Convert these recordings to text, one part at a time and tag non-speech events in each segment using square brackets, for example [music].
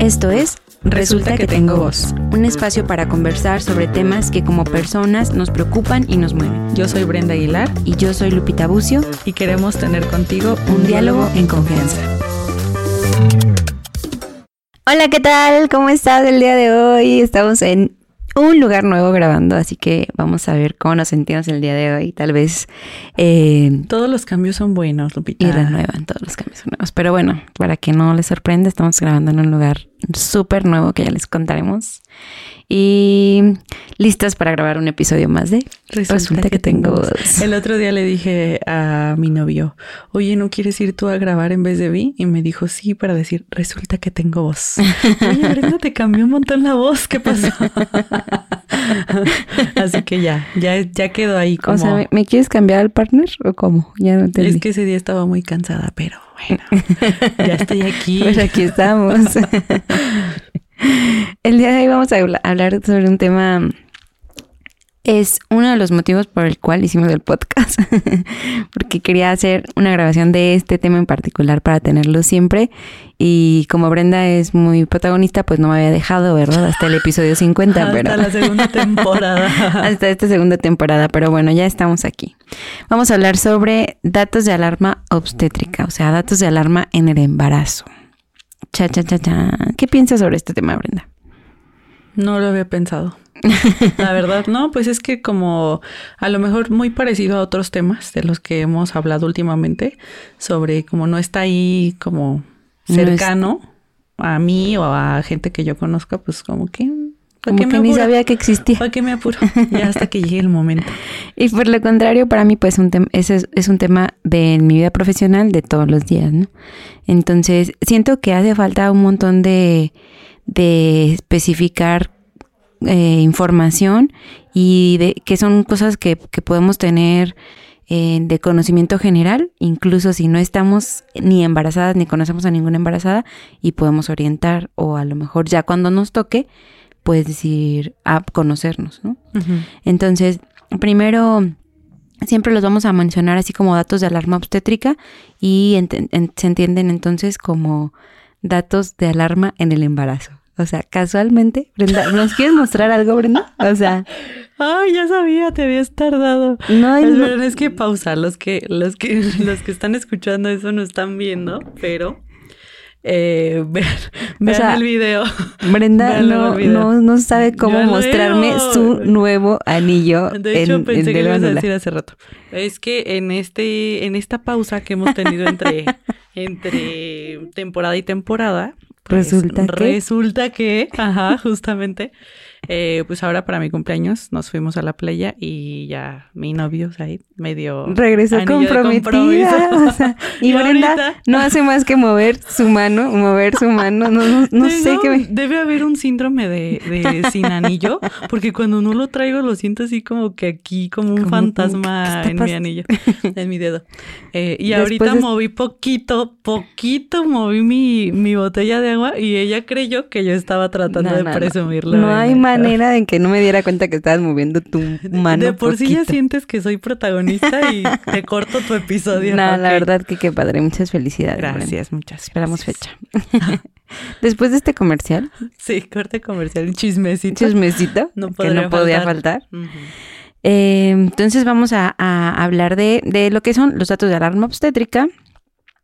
Esto es Resulta que tengo voz. un espacio para conversar sobre temas que como personas nos preocupan y nos mueven. Yo soy Brenda Aguilar Y yo soy Lupita Bucio, y queremos tener contigo un diálogo en confianza. Hola, ¿qué tal? ¿Cómo estás el día de hoy? Estamos en un lugar nuevo grabando, así que vamos a ver cómo nos sentimos el día de hoy. Tal vez eh, Todos los cambios son buenos, Lupita. y renuevan todos los cambios son nuevos. Pero bueno, para que no les sorprenda, estamos grabando en un lugar súper nuevo que ya les contaremos. Y listas para grabar un episodio más de Resulta, que, tengo voz. El otro día le dije a mi novio, oye, ¿no quieres ir tú a grabar en vez de mí? Y me dijo, sí, para decir, resulta que tengo voz. [laughs] Oye, Brenda, te cambió un montón la voz, ¿qué pasó? [laughs] [laughs] Así que ya, ya, ya quedó ahí como... O sea, ¿me, me quieres cambiar al partner o cómo? Ya no entendí. es que ese día estaba muy cansada, pero bueno, [laughs] ya estoy aquí. Pues aquí estamos. [laughs] El día de hoy vamos a habla- hablar sobre un tema. Es uno de los motivos por el cual hicimos el podcast. [laughs] Porque quería hacer una grabación de este tema en particular para tenerlo siempre. Y como Brenda es muy protagonista, pues no me había dejado, ¿verdad? Hasta el episodio 50, Hasta pero. la segunda [laughs] temporada. hasta esta segunda temporada, pero bueno, ya estamos aquí. Vamos a hablar sobre datos de alarma obstétrica, o sea, datos de alarma en el embarazo. Cha, cha, cha, cha. ¿Qué piensas sobre este tema, Brenda? No lo había pensado. La [laughs] verdad, no, pues es que como a lo mejor muy parecido a otros temas de los que hemos hablado últimamente, sobre como no está ahí como No es- cercano a mí o a gente que yo conozca, pues como que... ¿Para Como qué que me ni apuro? sabía que existía. ¿Para qué me apuro? Ya hasta que llegue el momento. [laughs] Y por lo contrario, para mí, pues un ese es, es un tema de mi vida profesional de todos los días, ¿no? Entonces, siento que hace falta un montón de, de especificar eh, información y de que son cosas que, que podemos tener eh, de conocimiento general, incluso si no estamos ni embarazadas ni conocemos a ninguna embarazada y podemos orientar o a lo mejor ya cuando nos toque, pues decir, a conocernos, ¿no? Entonces, primero, siempre los vamos a mencionar así como datos de alarma obstétrica y se entienden entonces como datos de alarma en el embarazo. O sea, casualmente, Brenda, ¿nos quieres mostrar algo, Brenda? O sea, [laughs] Ay, ya sabía, te habías tardado. no. Esperen, es que pausa, los que, los que, [laughs] los que están escuchando eso no están viendo, pero eh, [laughs] vean, vean sea, el video. Brenda no, el video. no, no sabe cómo mostrarme su nuevo anillo De hecho, en, pensé en que lo ibas a decir hace rato. Es que en este, en esta pausa que hemos tenido entre, entre temporada y temporada, pues, Resulta que- resulta que, ajá, [laughs] justamente, eh, pues ahora para mi cumpleaños nos fuimos a la playa y ya mi novio, Said, me dio Regresó comprometida. [laughs] compromiso. o sea, [laughs] y, Y Brenda ahorita- no hace más que mover su mano, mover su mano. No, no, no sé qué me... Debe haber un síndrome de, de [laughs] sin anillo, porque cuando no lo traigo lo siento así como que aquí, como un Como, fantasma ¿qué está en mi anillo, en mi dedo. Eh, y Después ahorita moví poquito, poquito moví mi, mi botella de agua y ella creyó que yo estaba tratando No, de no, no. presumirlo. No en hay el- manera [laughs] de que no me diera cuenta que estabas moviendo tu mano. De por sí ya sientes que soy protagonista y te [laughs] corto tu episodio. No, la verdad que qué padre. Muchas felicidades. Gracias, muchas Esperamos gracias. fecha. [laughs] Después de este comercial, Sí, corte comercial, un chismecito. chismecito, No que no podía faltar. Eh, entonces vamos a, a hablar de, de lo que son los datos de alarma obstétrica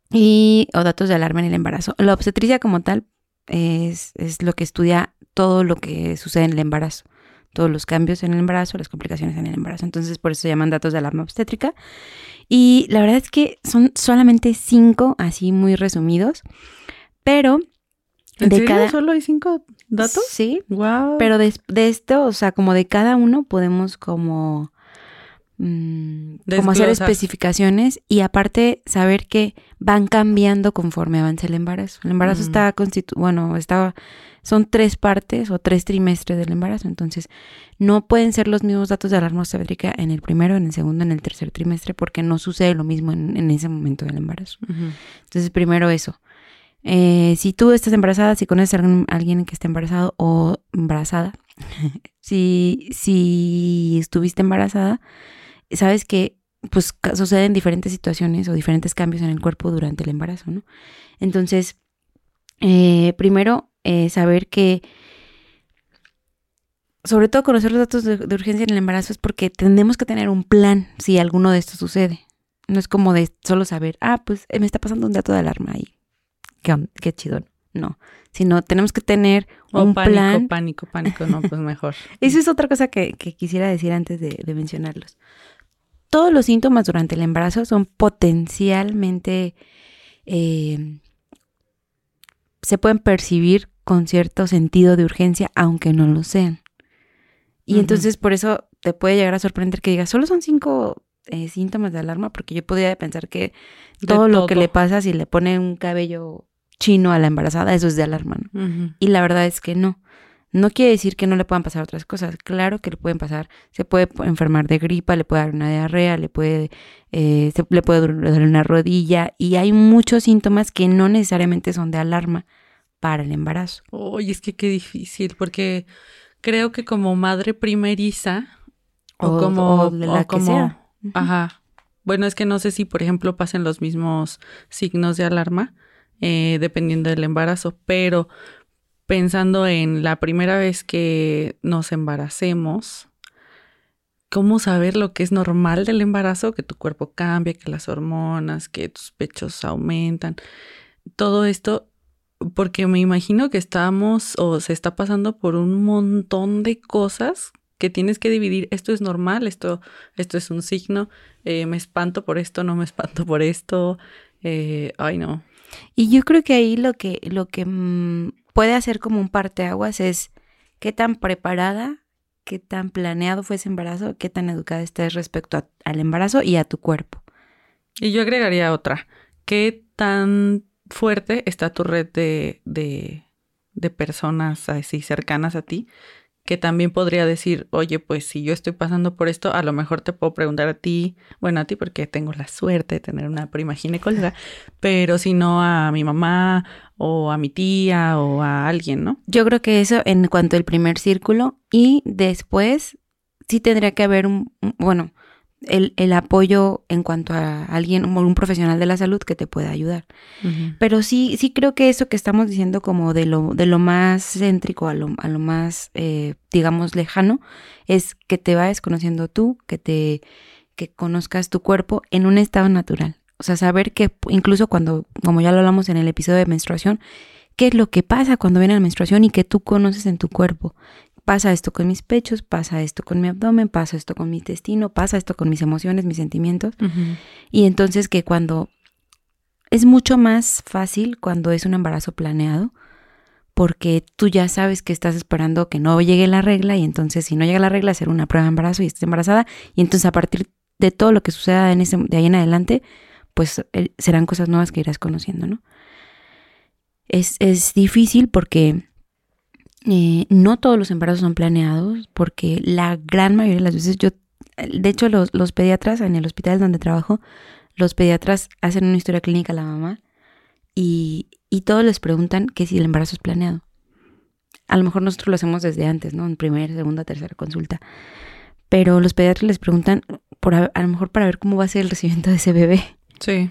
y o datos de alarma en el embarazo. La obstetricia como tal es, es lo que estudia todo lo que sucede en el embarazo, todos los cambios en el embarazo, las complicaciones en el embarazo. Entonces por eso se llaman datos de alarma obstétrica. Y la verdad es que son solamente cinco, así muy resumidos, pero ¿En de serio? cada... ¿Solo hay cinco datos? Sí, Wow. pero de, de esto, o sea, como de cada uno podemos como, mm, como hacer especificaciones y aparte saber que van cambiando conforme avanza el embarazo. El embarazo Mm. está constitu bueno, está, son tres partes o tres trimestres del embarazo, entonces no pueden ser los mismos datos de alarma obstétrica en el primero, en el segundo, en el tercer trimestre, porque no sucede lo mismo en, en ese momento del embarazo. Entonces, primero eso. Eh, si tú estás embarazada, si conoces a alguien que esté embarazado o embarazada, [laughs] si, si estuviste embarazada, sabes que pues suceden diferentes situaciones o diferentes cambios en el cuerpo durante el embarazo, ¿no? Entonces, eh, primero eh, saber que, sobre todo conocer los datos de, urgencia en el embarazo es porque tenemos que tener un plan si alguno de estos sucede. No es como de solo saber, ah, pues me está pasando un dato de alarma y qué, qué chido. No, sino tenemos que tener un pánico, plan. Pánico, pánico, no, pues mejor. [laughs] Eso es otra cosa que, quisiera decir antes de, mencionarlos. Todos los síntomas durante el embarazo son potencialmente, eh, se pueden percibir con cierto sentido de urgencia, aunque no lo sean. Y entonces por eso te puede llegar a sorprender que digas, solo son cinco eh, síntomas de alarma, porque yo podría pensar que todo lo que le pasa si le pone un cabello chino a la embarazada, eso es de alarma. Y la verdad es que no. No quiere decir que no le puedan pasar otras cosas. Claro que le pueden pasar. Se puede enfermar de gripa, le puede dar una diarrea, le puede, eh, le puede doler una rodilla. Y hay muchos síntomas que no necesariamente son de alarma para el embarazo. Oye, es que qué difícil, porque creo que como madre primeriza o, como la que sea. Ajá. Bueno, es que no sé si, por ejemplo, pasen los mismos signos de alarma eh, dependiendo del embarazo, pero pensando en la primera vez que nos embaracemos, ¿cómo saber lo que es normal del embarazo? Que tu cuerpo cambia, que las hormonas, que tus pechos aumentan, todo esto, porque me imagino que estamos o se está pasando por un montón de cosas que tienes que dividir, esto es normal, esto, esto es un signo, eh, me espanto por esto, no me espanto por esto, eh, ay no, y yo creo que ahí lo que, lo que mm, puede hacer como un parteaguas es qué tan preparada, qué tan planeado fue ese embarazo, qué tan educada estés respecto al embarazo y a tu cuerpo. Y yo agregaría otra, qué tan fuerte está tu red de, de, personas así cercanas a ti que también podría decir, oye, pues si yo estoy pasando por esto, a lo mejor te puedo preguntar a ti, bueno, a ti porque tengo la suerte de tener una prima ginecóloga, pero si no a mi mamá o a mi tía o a alguien, ¿no? Yo creo que eso en cuanto al primer círculo y después sí tendría que haber un, bueno, el, el, apoyo en cuanto a alguien, un profesional de la salud que te pueda ayudar. Pero sí, sí creo que eso que estamos diciendo como de lo, de lo más céntrico a lo, a lo más, eh, digamos, lejano, es que te vayas conociendo tú, que te, que conozcas tu cuerpo en un estado natural. O sea, saber que incluso cuando, como ya lo hablamos en el episodio de menstruación, qué es lo que pasa cuando viene la menstruación y que tú conoces en tu cuerpo, pasa esto con mis pechos, pasa esto con mi abdomen, pasa esto con mi intestino, pasa esto con mis emociones, mis sentimientos. Y entonces que cuando es mucho más fácil cuando es un embarazo planeado, porque tú ya sabes que estás esperando que no llegue la regla y entonces si no llega la regla hacer una prueba de embarazo y estás embarazada y entonces a partir de todo lo que suceda en ese, de ahí en adelante, pues eh, serán cosas nuevas que irás conociendo, ¿no? Es, es difícil porque eh, no todos los embarazos son planeados porque la gran mayoría de las veces yo, de hecho los, los pediatras en el hospital donde trabajo, los pediatras hacen una historia clínica a la mamá y, y todos les preguntan que si el embarazo es planeado. A lo mejor nosotros lo hacemos desde antes, ¿no? En primera, segunda, tercera consulta. Pero los pediatras les preguntan, por a, a, lo mejor para ver cómo va a ser el recibimiento de ese bebé. Sí.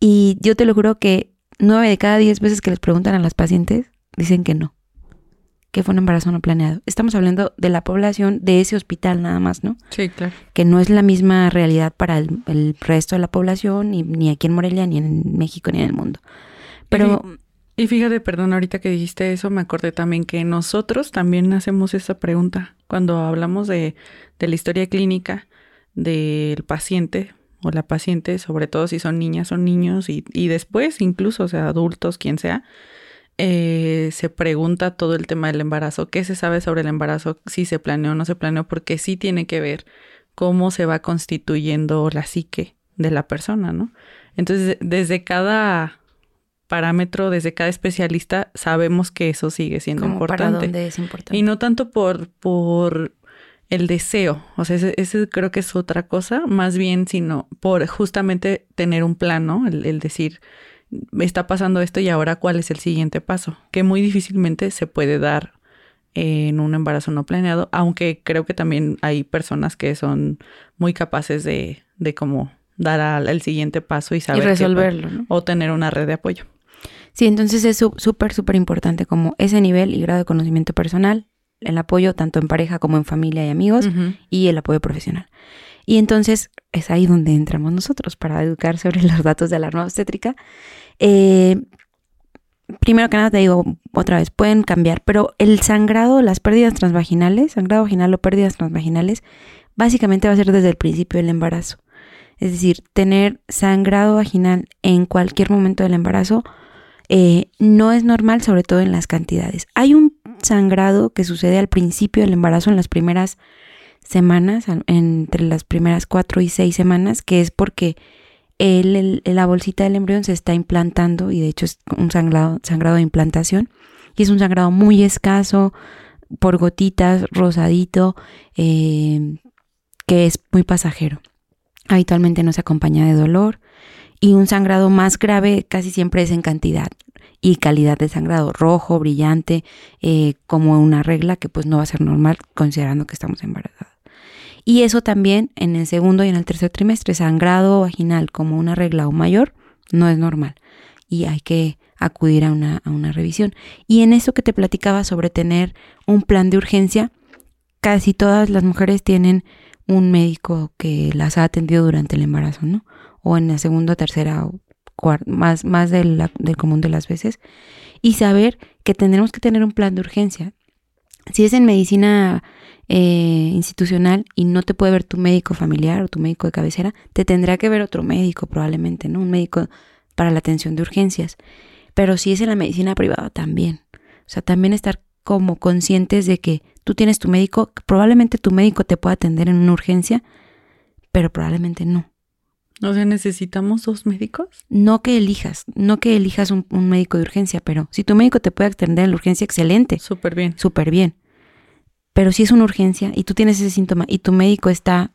Y yo te lo juro que nueve de cada diez veces que les preguntan a las pacientes, dicen que no que fue un embarazo no planeado. Estamos hablando de la población de ese hospital nada más, ¿no? Sí, claro. Que no es la misma realidad para el, resto de la población, ni, ni, aquí en Morelia, ni en México, ni en el mundo. Pero... Y, fíjate, perdón, ahorita que dijiste eso, me acordé también que nosotros también hacemos esa pregunta cuando hablamos de, de la historia clínica del paciente o la paciente, sobre todo si son niñas o niños, y, y después incluso, o sea, adultos, quien sea, eh, se pregunta todo el tema del embarazo, qué se sabe sobre el embarazo, si se planeó o no se planeó, porque sí tiene que ver cómo se va constituyendo la psique de la persona, ¿no? Entonces, desde cada parámetro, desde cada especialista, sabemos que eso sigue siendo importante. es importante. Y no tanto por, por el deseo, o sea, ese, creo que es otra cosa, más bien, sino por justamente tener un plan, ¿no? el decir, me está pasando esto y ahora cuál es el siguiente paso, que muy difícilmente se puede dar en un embarazo no planeado, aunque creo que también hay personas que son muy capaces de, de como dar al, el siguiente paso y saber resolverlo, o tener una red de apoyo. Sí, entonces es súper, súper importante como ese nivel y grado de conocimiento personal, el apoyo tanto en pareja como en familia y amigos y el apoyo profesional. Y entonces es ahí donde entramos nosotros para educar sobre los datos de alarma obstétrica. Eh, primero que nada te digo otra vez, pueden cambiar, pero el sangrado, las pérdidas transvaginales, sangrado vaginal o pérdidas transvaginales, básicamente va a ser desde el principio del embarazo. Es decir, tener sangrado vaginal en cualquier momento del embarazo eh, no es normal, sobre todo en las cantidades. Hay un sangrado que sucede al principio del embarazo, en las primeras semanas, entre las primeras cuatro y seis semanas, que es porque el, la bolsita del embrión se está implantando y de hecho es un sangrado, sangrado de implantación y es un sangrado muy escaso por gotitas, rosadito, eh, que es muy pasajero. Habitualmente no se acompaña de dolor y un sangrado más grave casi siempre es en cantidad y calidad de sangrado rojo, brillante, eh, como una regla que pues no va a ser normal considerando que estamos embarazadas. Y eso también en el segundo y en el tercer trimestre, sangrado vaginal como una regla o mayor, no es normal. Y hay que acudir a una, a una revisión. Y en eso que te platicaba sobre tener un plan de urgencia, casi todas las mujeres tienen un médico que las ha atendido durante el embarazo, ¿no? O en la segunda, tercera o cuarta, más, más del, del común de las veces. Y saber que tendremos que tener un plan de urgencia. Si es en medicina eh, institucional y no te puede ver tu médico familiar o tu médico de cabecera, te tendrá que ver otro médico probablemente, ¿no? Un médico para la atención de urgencias. Pero si es en la medicina privada también. O sea, también estar como conscientes de que tú tienes tu médico, probablemente tu médico te pueda atender en una urgencia, pero probablemente no. O sea, ¿necesitamos dos médicos? No que elijas, no que elijas un, un médico de urgencia, pero si tu médico te puede atender en la urgencia, excelente. Súper bien. Súper bien. Pero si es una urgencia y tú tienes ese síntoma y tu médico está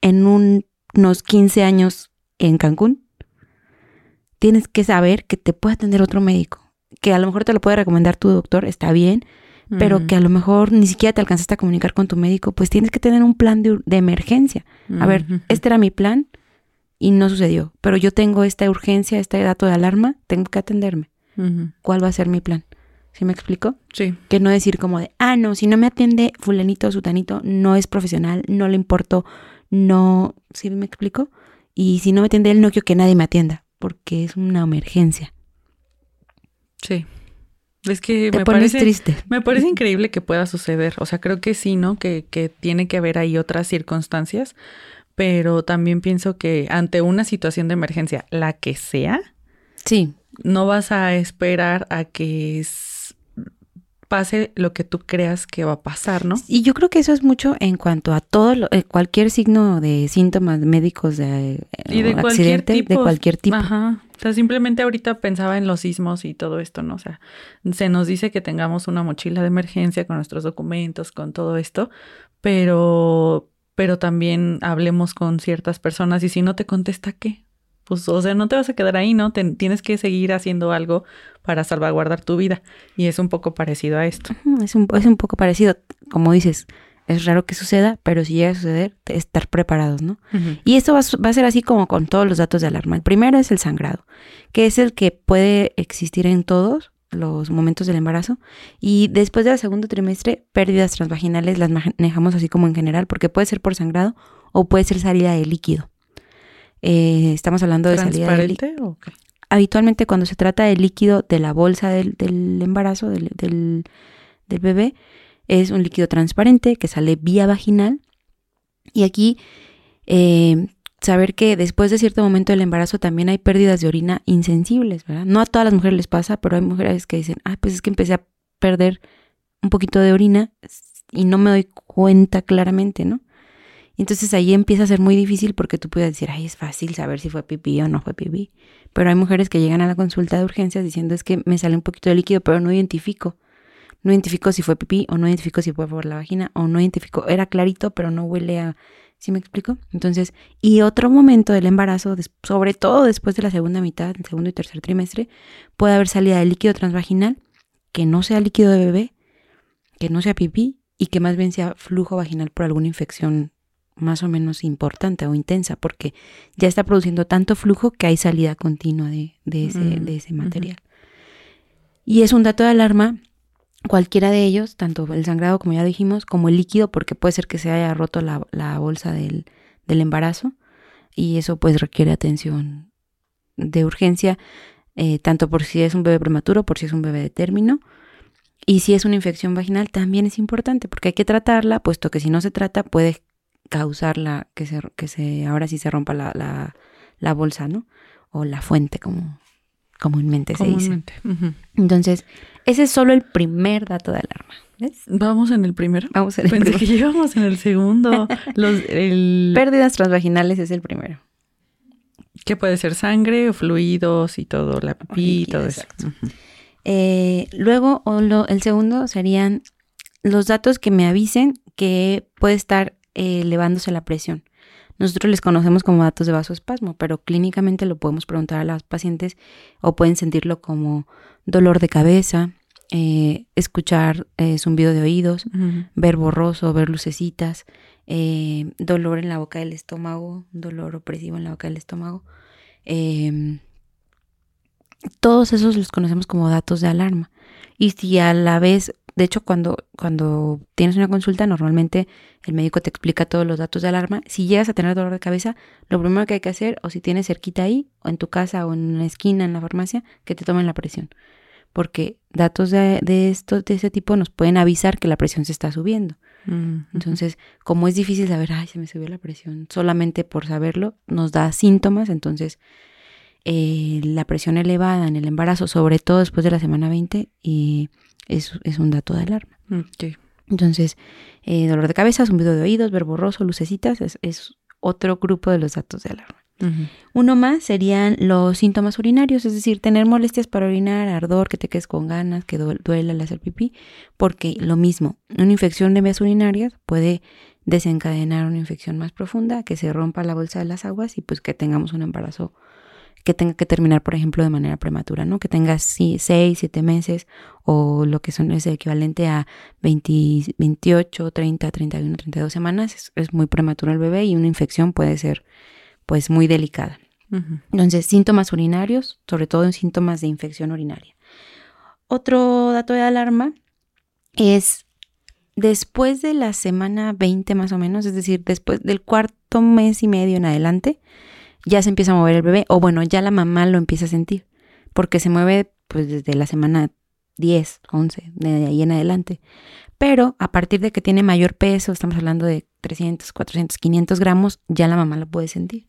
en unos 15 años en Cancún, tienes que saber que te puede atender otro médico. Que a lo mejor te lo puede recomendar tu doctor, está bien, pero que a lo mejor ni siquiera te alcanzaste a comunicar con tu médico, pues tienes que tener un plan de, emergencia. A ver, este era mi plan y no sucedió, pero yo tengo esta urgencia, este dato de alarma, tengo que atenderme. ¿Cuál va a ser mi plan? ¿Sí me explico? Sí. Que no decir como de, ah, no, si no me atiende fulanito o sutanito, no es profesional, no le importo, no, ¿sí me explico? Y si no me atiende él, no quiero que nadie me atienda, porque es una emergencia. Sí. Es que me parece triste. Me parece increíble que pueda suceder. O sea, creo que sí, ¿no? Que, que tiene que haber ahí otras circunstancias. Pero también pienso que ante una situación de emergencia, la que sea, sí. no vas a esperar a que pase lo que tú creas que va a pasar, ¿no? Y yo creo que eso es mucho en cuanto a todo lo, eh, cualquier signo de síntomas médicos de, y de cualquier tipo. de cualquier tipo. Ajá. O sea, simplemente ahorita pensaba en los sismos y todo esto, ¿no? O sea, se nos dice que tengamos una mochila de emergencia con nuestros documentos, con todo esto, pero pero también hablemos con ciertas personas y si no te contesta, ¿qué? Pues, o sea, no te vas a quedar ahí, ¿no? tienes que seguir haciendo algo para salvaguardar tu vida. Y es un poco parecido a esto. Es un, es un poco parecido, como dices, es raro que suceda, pero si llega a suceder, estar preparados, ¿no? Y esto va, va, a ser así como con todos los datos de alarma. El primero es el sangrado, que es el que puede existir en todos los momentos del embarazo. Y después del segundo trimestre, pérdidas transvaginales las manejamos así como en general, porque puede ser por sangrado o puede ser salida de líquido. Eh, estamos hablando de salida de líquido. Habitualmente cuando se trata de líquido de la bolsa del, embarazo, del, del, bebé, es un líquido transparente que sale vía vaginal. Y aquí eh, saber que después de cierto momento del embarazo también hay pérdidas de orina insensibles, ¿verdad? No a todas las mujeres les pasa, pero hay mujeres que dicen, ah, pues es que empecé a perder un poquito de orina y no me doy cuenta claramente, ¿no? Entonces ahí empieza a ser muy difícil porque tú puedes decir, ay, es fácil saber si fue pipí o no fue pipí. Pero hay mujeres que llegan a la consulta de urgencias diciendo es que me sale un poquito de líquido, pero no identifico. No identifico si fue pipí o no identifico si fue por la vagina o no identifico. Era clarito, pero no huele a... ¿Sí me explico? Entonces, y otro momento del embarazo, sobre todo después de la segunda mitad, el segundo y tercer trimestre, puede haber salida de líquido transvaginal que no sea líquido de bebé, que no sea pipí y que más bien sea flujo vaginal por alguna infección más o menos importante o intensa porque ya está produciendo tanto flujo que hay salida continua de, ese, de ese material. Y es un dato de alarma cualquiera de ellos, tanto el sangrado como ya dijimos, como el líquido, porque puede ser que se haya roto la, bolsa del, embarazo y eso pues requiere atención de urgencia, eh, tanto por si es un bebé prematuro, por si es un bebé de término. Y si es una infección vaginal también es importante porque hay que tratarla, puesto que si no se trata puede causar que se, que se ahora sí se rompa la, la bolsa, ¿no? O la fuente, como comúnmente, se dice. Entonces, ese es solo el primer dato de alarma. ¿ves? Vamos en el primero. Vamos en el Pensé que llevamos en el segundo. [laughs] Los, Pérdidas transvaginales es el primero. Que puede ser sangre o fluidos y todo, la pipí y todo eso. Eh, luego, el segundo serían los datos que me avisen que puede estar eh, elevándose la presión. Nosotros les conocemos como datos de vasoespasmo, pero clínicamente lo podemos preguntar a las pacientes o pueden sentirlo como dolor de cabeza, eh, escuchar eh, zumbido de oídos, ver borroso, ver lucecitas, eh, dolor en la boca del estómago, dolor opresivo en la boca del estómago. Em, todos esos los conocemos como datos de alarma. Y si a la vez de hecho, cuando, cuando tienes una consulta, normalmente el médico te explica todos los datos de alarma. Si llegas a tener dolor de cabeza, lo primero que hay que hacer, o si tienes cerquita ahí, o en tu casa, o en una esquina, en la farmacia, que te tomen la presión. Porque datos de, de, esto, de ese tipo nos pueden avisar que la presión se está subiendo. Mm, entonces, como es difícil saber, ay, se me subió la presión, solamente por saberlo nos da síntomas. Entonces, eh, la presión elevada en el embarazo, sobre todo después de la semana 20, y es, un dato de alarma. Entonces, eh, dolor de cabeza, zumbido de oídos, ver borroso, lucecitas, es, otro grupo de los datos de alarma. Uno más serían los síntomas urinarios, es decir, tener molestias para orinar, ardor, que te quedes con ganas, que duele al hacer pipí, porque lo mismo, una infección de vías urinarias puede desencadenar una infección más profunda, que se rompa la bolsa de las aguas y pues que tengamos un embarazo que tenga que terminar, por ejemplo, de manera prematura, ¿no? Que tenga 6, 7 meses o lo que son es equivalente a 20, 28, 30, 31, 32 semanas. Es, muy prematuro el bebé y una infección puede ser pues muy delicada. Entonces, síntomas urinarios, sobre todo en síntomas de infección urinaria. Otro dato de alarma es después de la semana 20 más o menos, es decir, después del cuarto mes y medio en adelante, ya se empieza a mover el bebé, o bueno, ya la mamá lo empieza a sentir, porque se mueve pues desde la semana 10, 11, de ahí en adelante. Pero a partir de que tiene mayor peso, estamos hablando de 300, 400, 500 gramos, ya la mamá lo puede sentir.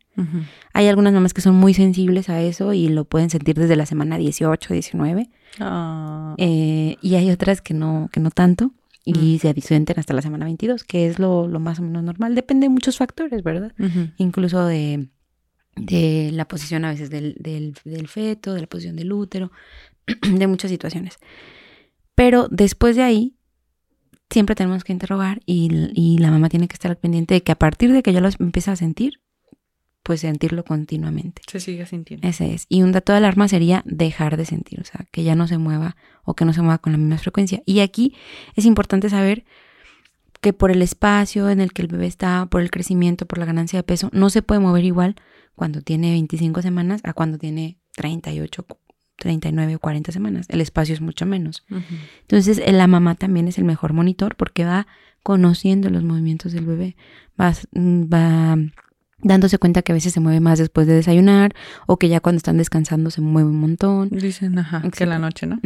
Hay algunas mamás que son muy sensibles a eso y lo pueden sentir desde la semana 18, 19. Ah. Eh, y hay otras que no, que no tanto y se sienten hasta la semana 22, que es lo, más o menos normal. Depende de muchos factores, ¿verdad? Incluso de de la posición a veces del, del, feto, de la posición del útero, [clears throat] de muchas situaciones. Pero después de ahí, siempre tenemos que interrogar y, la mamá tiene que estar al pendiente de que a partir de que ya lo empieza a sentir, pues sentirlo continuamente. Se sigue sintiendo. Ese es. Y un dato de alarma sería dejar de sentir, o sea, que ya no se mueva o que no se mueva con la misma frecuencia. Y aquí es importante saber que por el espacio en el que el bebé está, por el crecimiento, por la ganancia de peso, no se puede mover igual cuando tiene 25 semanas a cuando tiene 38, 39 o 40 semanas. El espacio es mucho menos. Entonces, la mamá también es el mejor monitor porque va conociendo los movimientos del bebé, va, va dándose cuenta que a veces se mueve más después de desayunar o que ya cuando están descansando se mueve un montón. Dicen, ajá, que la noche, ¿no?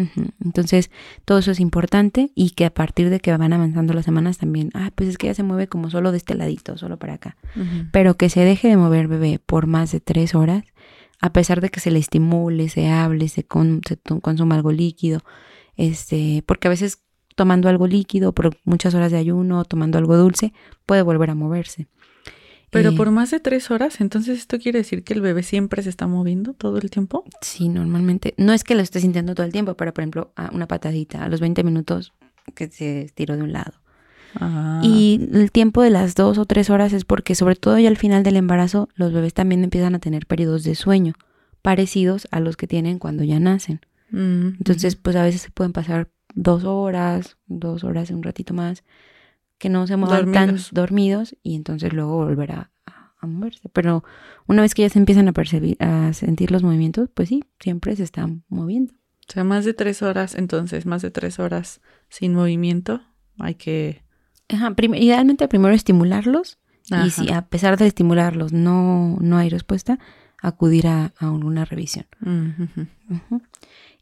Entonces, todo eso es importante y que a partir de que van avanzando las semanas también, ah, pues es que ya se mueve como solo de este ladito, solo para acá. Pero que se deje de mover bebé por más de tres horas, a pesar de que se le estimule, se hable, se, consuma algo líquido, este, porque a veces tomando algo líquido por muchas horas de ayuno, tomando algo dulce, puede volver a moverse. Pero por más de tres horas, entonces esto quiere decir que el bebé siempre se está moviendo todo el tiempo. Sí, normalmente. No es que lo esté sintiendo todo el tiempo, pero por ejemplo, una patadita a los 20 minutos que se estiró de un lado. Ah. Y el tiempo de las dos o tres horas es porque, sobre todo ya al final del embarazo, los bebés también empiezan a tener periodos de sueño parecidos a los que tienen cuando ya nacen. Mm, entonces, pues a veces se pueden pasar dos horas, dos horas, un ratito más que no se muevan tan dormidos y entonces luego volver a, moverse. Pero una vez que ya se empiezan a percibir, a sentir los movimientos, pues sí, siempre se están moviendo. O sea, más de tres horas, entonces, más de tres horas sin movimiento, hay que... Ajá, idealmente primero estimularlos y si a pesar de estimularlos no, no hay respuesta, acudir a, a alguna revisión.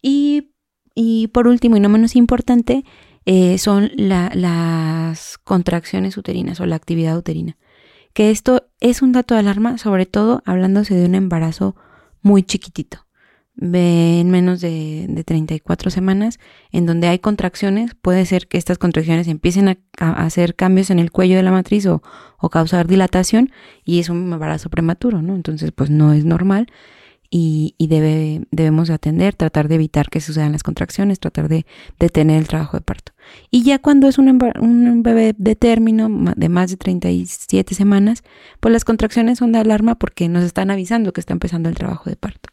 y, y, por último y no menos importante, eh, son las contracciones uterinas o la actividad uterina. Que esto es un dato de alarma, sobre todo hablándose de un embarazo muy chiquitito en menos de, de, 34 semanas, en donde hay contracciones, puede ser que estas contracciones empiecen a, hacer cambios en el cuello de la matriz o, o, causar dilatación y es un embarazo prematuro, ¿no? Entonces, pues no es normal y, y debe, debemos atender, tratar de evitar que sucedan las contracciones, tratar de detener el trabajo de parto. Y ya cuando es un, un bebé de término de más de 37 semanas, pues las contracciones son de alarma porque nos están avisando que está empezando el trabajo de parto.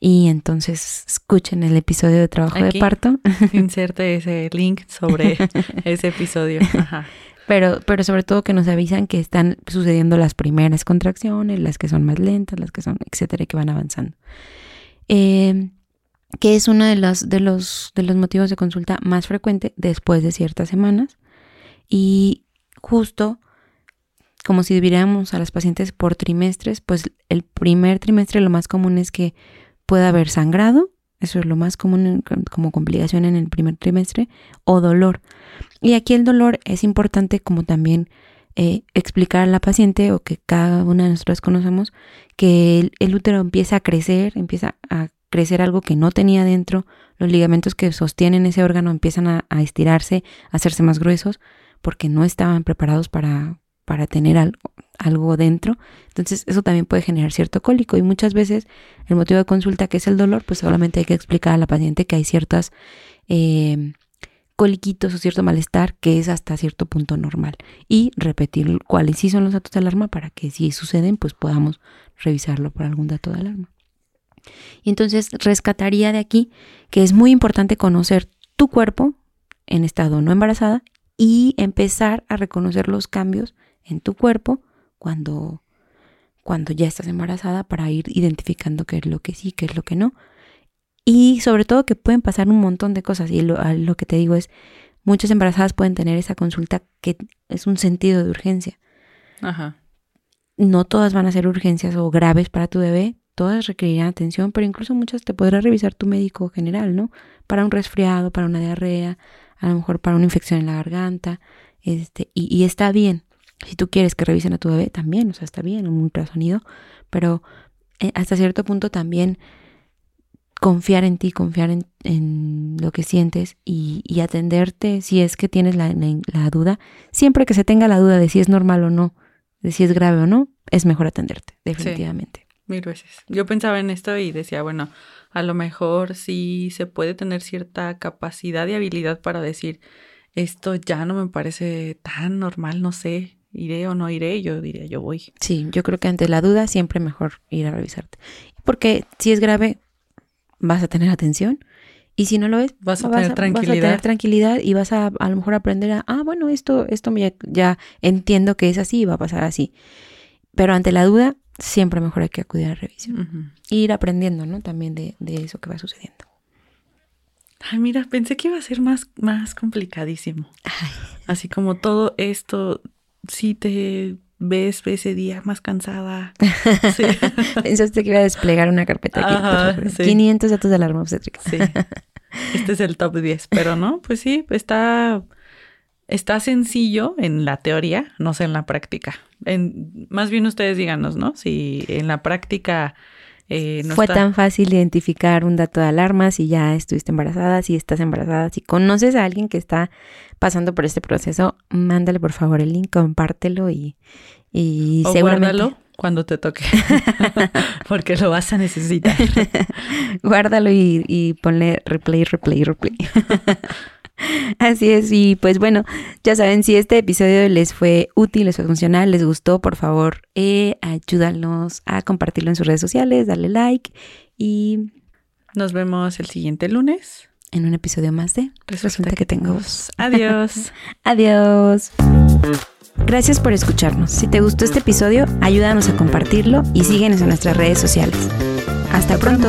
Y entonces escuchen el episodio de trabajo de parto. [laughs] Inserte ese link sobre [laughs] ese episodio. Pero, pero sobre todo que nos avisan que están sucediendo las primeras contracciones, las que son más lentas, las que son, etcétera, que van avanzando. Eh, que es uno de los, de, los, de los motivos de consulta más frecuente después de ciertas semanas. Y justo como si dividiéramos a las pacientes por trimestres, pues el primer trimestre lo más común es que puede haber sangrado, eso es lo más común como complicación en el primer trimestre, o dolor. Y aquí el dolor es importante como también eh, explicar a la paciente o que cada una de nosotros conocemos que el, útero empieza a crecer, empieza a crecer algo que no tenía dentro, los ligamentos que sostienen ese órgano empiezan a, a estirarse, a hacerse más gruesos, porque no estaban preparados para, para tener algo, dentro. Entonces eso también puede generar cierto cólico y muchas veces el motivo de consulta que es el dolor, pues solamente hay que explicar a la paciente que hay ciertas eh, coliquitos o cierto malestar que es hasta cierto punto normal y repetir cuáles sí son los datos de alarma para que si suceden pues podamos revisarlo por algún dato de alarma. Y entonces rescataría de aquí que es muy importante conocer tu cuerpo en estado no embarazada y empezar a reconocer los cambios en tu cuerpo cuando, cuando ya estás embarazada para ir identificando qué es lo que sí, qué es lo que no. Y sobre todo que pueden pasar un montón de cosas. Y lo, lo que te digo es, muchas embarazadas pueden tener esa consulta que es un sentido de urgencia. Ajá. No todas van a ser urgencias o graves para tu bebé, todas requerirán atención, pero incluso muchas te podrá revisar tu médico general, ¿no? Para un resfriado, para una diarrea, a lo mejor para una infección en la garganta, este, y, y está bien. Si tú quieres que revisen a tu bebé, también, o sea, está bien, un ultrasonido, pero eh, hasta cierto punto también confiar en ti, confiar en, lo que sientes y, atenderte si es que tienes la, duda. Siempre que se tenga la duda de si es normal o no, de si es grave o no, es mejor atenderte, definitivamente. mil veces. Yo pensaba en esto y decía, bueno, a lo mejor sí se puede tener cierta capacidad y habilidad para decir, esto ya no me parece tan normal, no sé, iré o no iré, yo diría, yo voy. Sí, yo creo que ante la duda siempre mejor ir a revisarte. Porque si es grave, vas a tener atención. Y si no lo es, vas a, tener tranquilidad. Vas a tener tranquilidad y vas a a lo mejor aprender a, ah, bueno, esto, esto ya, ya entiendo que es así y va a pasar así. Pero ante la duda, siempre mejor hay que acudir a revisión. ir aprendiendo, ¿no? También de, de, eso que va sucediendo. Ay, mira, pensé que iba a ser más, más complicadísimo. Así como todo esto si te ves ese día más cansada. [laughs] [laughs] Pensaste que iba a desplegar una carpeta aquí. 500 datos de alarma obstétrica. Sí. Este es el top 10, pero no, pues sí, está, está sencillo en la teoría, no sé en la práctica. En, más bien ustedes díganos, ¿no? Si en la práctica eh, Fue tan fácil identificar un dato de alarma si ya estuviste embarazada, si estás embarazada, si conoces a alguien que está pasando por este proceso, mándale por favor el link, compártelo y, y o Guárdalo cuando te toque, [laughs] porque lo vas a necesitar. [laughs] guárdalo y, y ponle replay, replay, replay. [laughs] [laughs] Así es, y pues bueno, ya saben, si este episodio les fue útil, les fue funcional, les gustó, por favor, eh, ayúdanos a compartirlo en sus redes sociales, darle like y... Nos vemos el siguiente lunes. En un episodio más de Resulta, que, tengo [laughs] Adiós. Adiós. Gracias por escucharnos. Si te gustó este episodio, ayúdanos a compartirlo y síguenos en nuestras redes sociales. Hasta pronto.